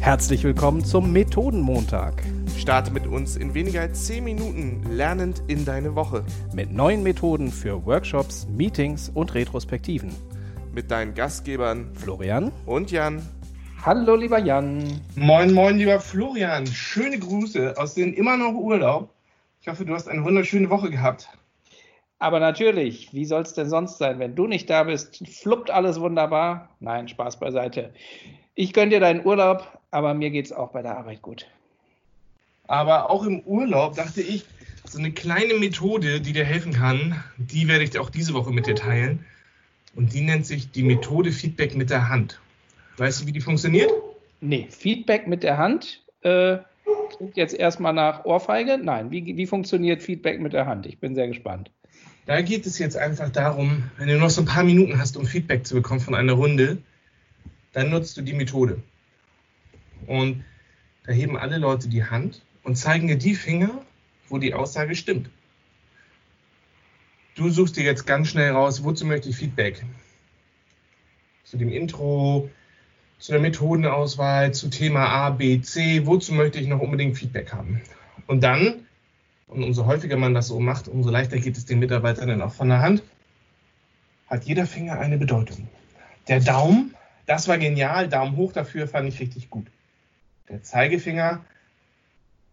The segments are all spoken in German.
Herzlich willkommen zum Methodenmontag. Starte mit uns in weniger als 10 Minuten lernend in deine Woche. Mit neuen Methoden für Workshops, Meetings und Retrospektiven. Mit deinen Gastgebern Florian und Jan. Hallo, lieber Jan. Moin, moin, lieber Florian. Schöne Grüße aus dem immer noch Urlaub. Ich hoffe, du hast eine wunderschöne Woche gehabt. Aber natürlich, wie soll es denn sonst sein? Wenn du nicht da bist, fluppt alles wunderbar. Nein, Spaß beiseite. Ich gönne dir deinen Urlaub, aber mir geht es auch bei der Arbeit gut. Aber auch im Urlaub dachte ich, so eine kleine Methode, die dir helfen kann, die werde ich auch diese Woche mit dir teilen. Und die nennt sich die Methode Feedback mit der Hand. Weißt du, wie die funktioniert? Nee, Feedback mit der Hand. Äh, klingt jetzt erstmal nach Ohrfeige. Nein, wie, wie funktioniert Feedback mit der Hand? Ich bin sehr gespannt. Da geht es jetzt einfach darum, wenn du noch so ein paar Minuten hast, um Feedback zu bekommen von einer Runde, dann nutzt du die Methode. Und da heben alle Leute die Hand und zeigen dir die Finger, wo die Aussage stimmt. Du suchst dir jetzt ganz schnell raus, wozu möchte ich Feedback? Zu dem Intro, zu der Methodenauswahl, zu Thema A, B, C, wozu möchte ich noch unbedingt Feedback haben? Und dann, und umso häufiger man das so macht, umso leichter geht es den Mitarbeitern dann auch von der Hand, hat jeder Finger eine Bedeutung. Der Daumen, das war genial, Daumen hoch dafür fand ich richtig gut. Der Zeigefinger,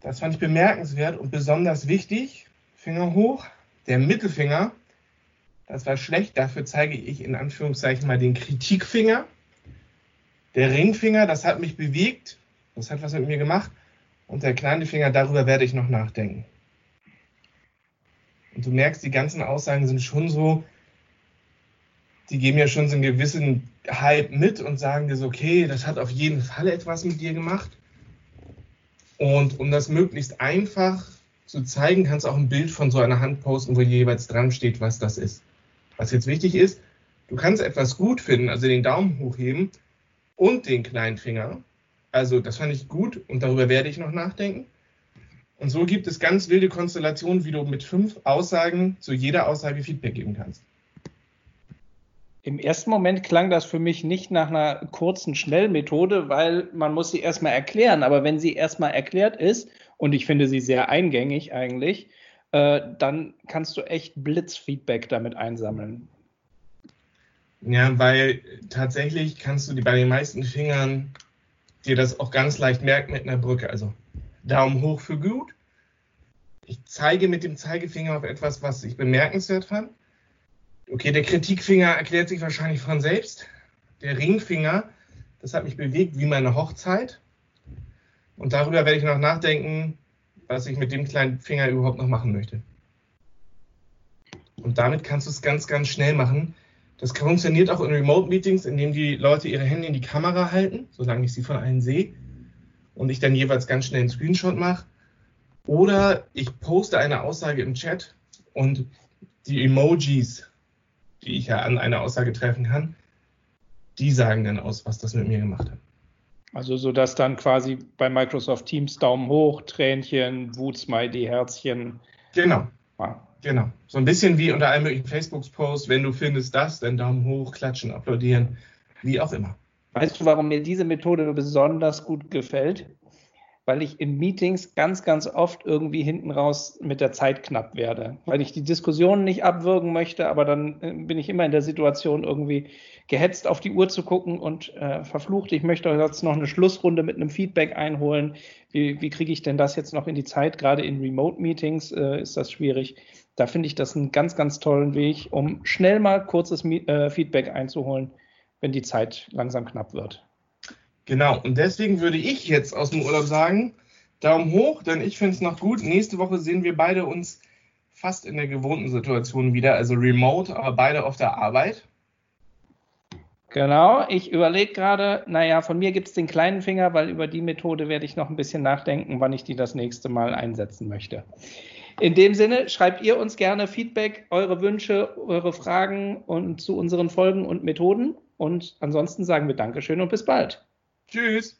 das fand ich bemerkenswert und besonders wichtig, Finger hoch. Der Mittelfinger, das war schlecht, dafür zeige ich in Anführungszeichen mal den Kritikfinger. Der Ringfinger, das hat mich bewegt, das hat was mit mir gemacht. Und der kleine Finger, darüber werde ich noch nachdenken. Und du merkst, die ganzen Aussagen sind schon so, die geben ja schon so einen gewissen Hype mit und sagen dir so, okay, das hat auf jeden Fall etwas mit dir gemacht. Und um das möglichst einfach zu zeigen, kannst du auch ein Bild von so einer Hand posten, wo jeweils dran steht, was das ist. Was jetzt wichtig ist, du kannst etwas gut finden, also den Daumen hochheben und den kleinen Finger. Also das fand ich gut und darüber werde ich noch nachdenken. Und so gibt es ganz wilde Konstellationen, wie du mit fünf Aussagen zu jeder Aussage Feedback geben kannst. Im ersten Moment klang das für mich nicht nach einer kurzen Schnellmethode, weil man muss sie erstmal erklären. Aber wenn sie erstmal erklärt ist, und ich finde sie sehr eingängig eigentlich, äh, dann kannst du echt Blitzfeedback damit einsammeln. Ja, weil tatsächlich kannst du bei den meisten Fingern dir das auch ganz leicht merken mit einer Brücke. Also Daumen hoch für gut. Ich zeige mit dem Zeigefinger auf etwas, was ich bemerkenswert fand. Okay, der Kritikfinger erklärt sich wahrscheinlich von selbst. Der Ringfinger, das hat mich bewegt wie meine Hochzeit. Und darüber werde ich noch nachdenken, was ich mit dem kleinen Finger überhaupt noch machen möchte. Und damit kannst du es ganz, ganz schnell machen. Das funktioniert auch in Remote-Meetings, indem die Leute ihre Hände in die Kamera halten, solange ich sie von allen sehe. Und ich dann jeweils ganz schnell einen Screenshot mache. Oder ich poste eine Aussage im Chat und die Emojis, die ich ja an einer Aussage treffen kann, die sagen dann aus, was das mit mir gemacht hat. Also so dass dann quasi bei Microsoft Teams Daumen hoch, Tränchen, Wutsmiley, Herzchen. Genau. Ah. Genau. So ein bisschen wie unter einem möglichen Facebook-Post, wenn du findest das, dann Daumen hoch, klatschen, applaudieren, wie auch immer. Weißt du, warum mir diese Methode besonders gut gefällt? Weil ich in Meetings ganz, ganz oft irgendwie hinten raus mit der Zeit knapp werde, weil ich die Diskussion nicht abwürgen möchte, aber dann äh, bin ich immer in der Situation, irgendwie gehetzt auf die Uhr zu gucken und äh, verflucht, ich möchte jetzt noch eine Schlussrunde mit einem Feedback einholen. Wie, wie kriege ich denn das jetzt noch in die Zeit? Gerade in Remote-Meetings äh, ist das schwierig. Da finde ich das einen ganz, ganz tollen Weg, um schnell mal kurzes äh, Feedback einzuholen, wenn die Zeit langsam knapp wird. Genau, und deswegen würde ich jetzt aus dem Urlaub sagen, Daumen hoch, denn ich finde es noch gut. Nächste Woche sehen wir beide uns fast in der gewohnten Situation wieder, also remote, aber beide auf der Arbeit. Genau, ich überlege gerade, naja, von mir gibt es den kleinen Finger, weil über die Methode werde ich noch ein bisschen nachdenken, wann ich die das nächste Mal einsetzen möchte. In dem Sinne, schreibt ihr uns gerne Feedback, eure Wünsche, eure Fragen und zu unseren Folgen und Methoden. Und ansonsten sagen wir Dankeschön und bis bald. Tschüss.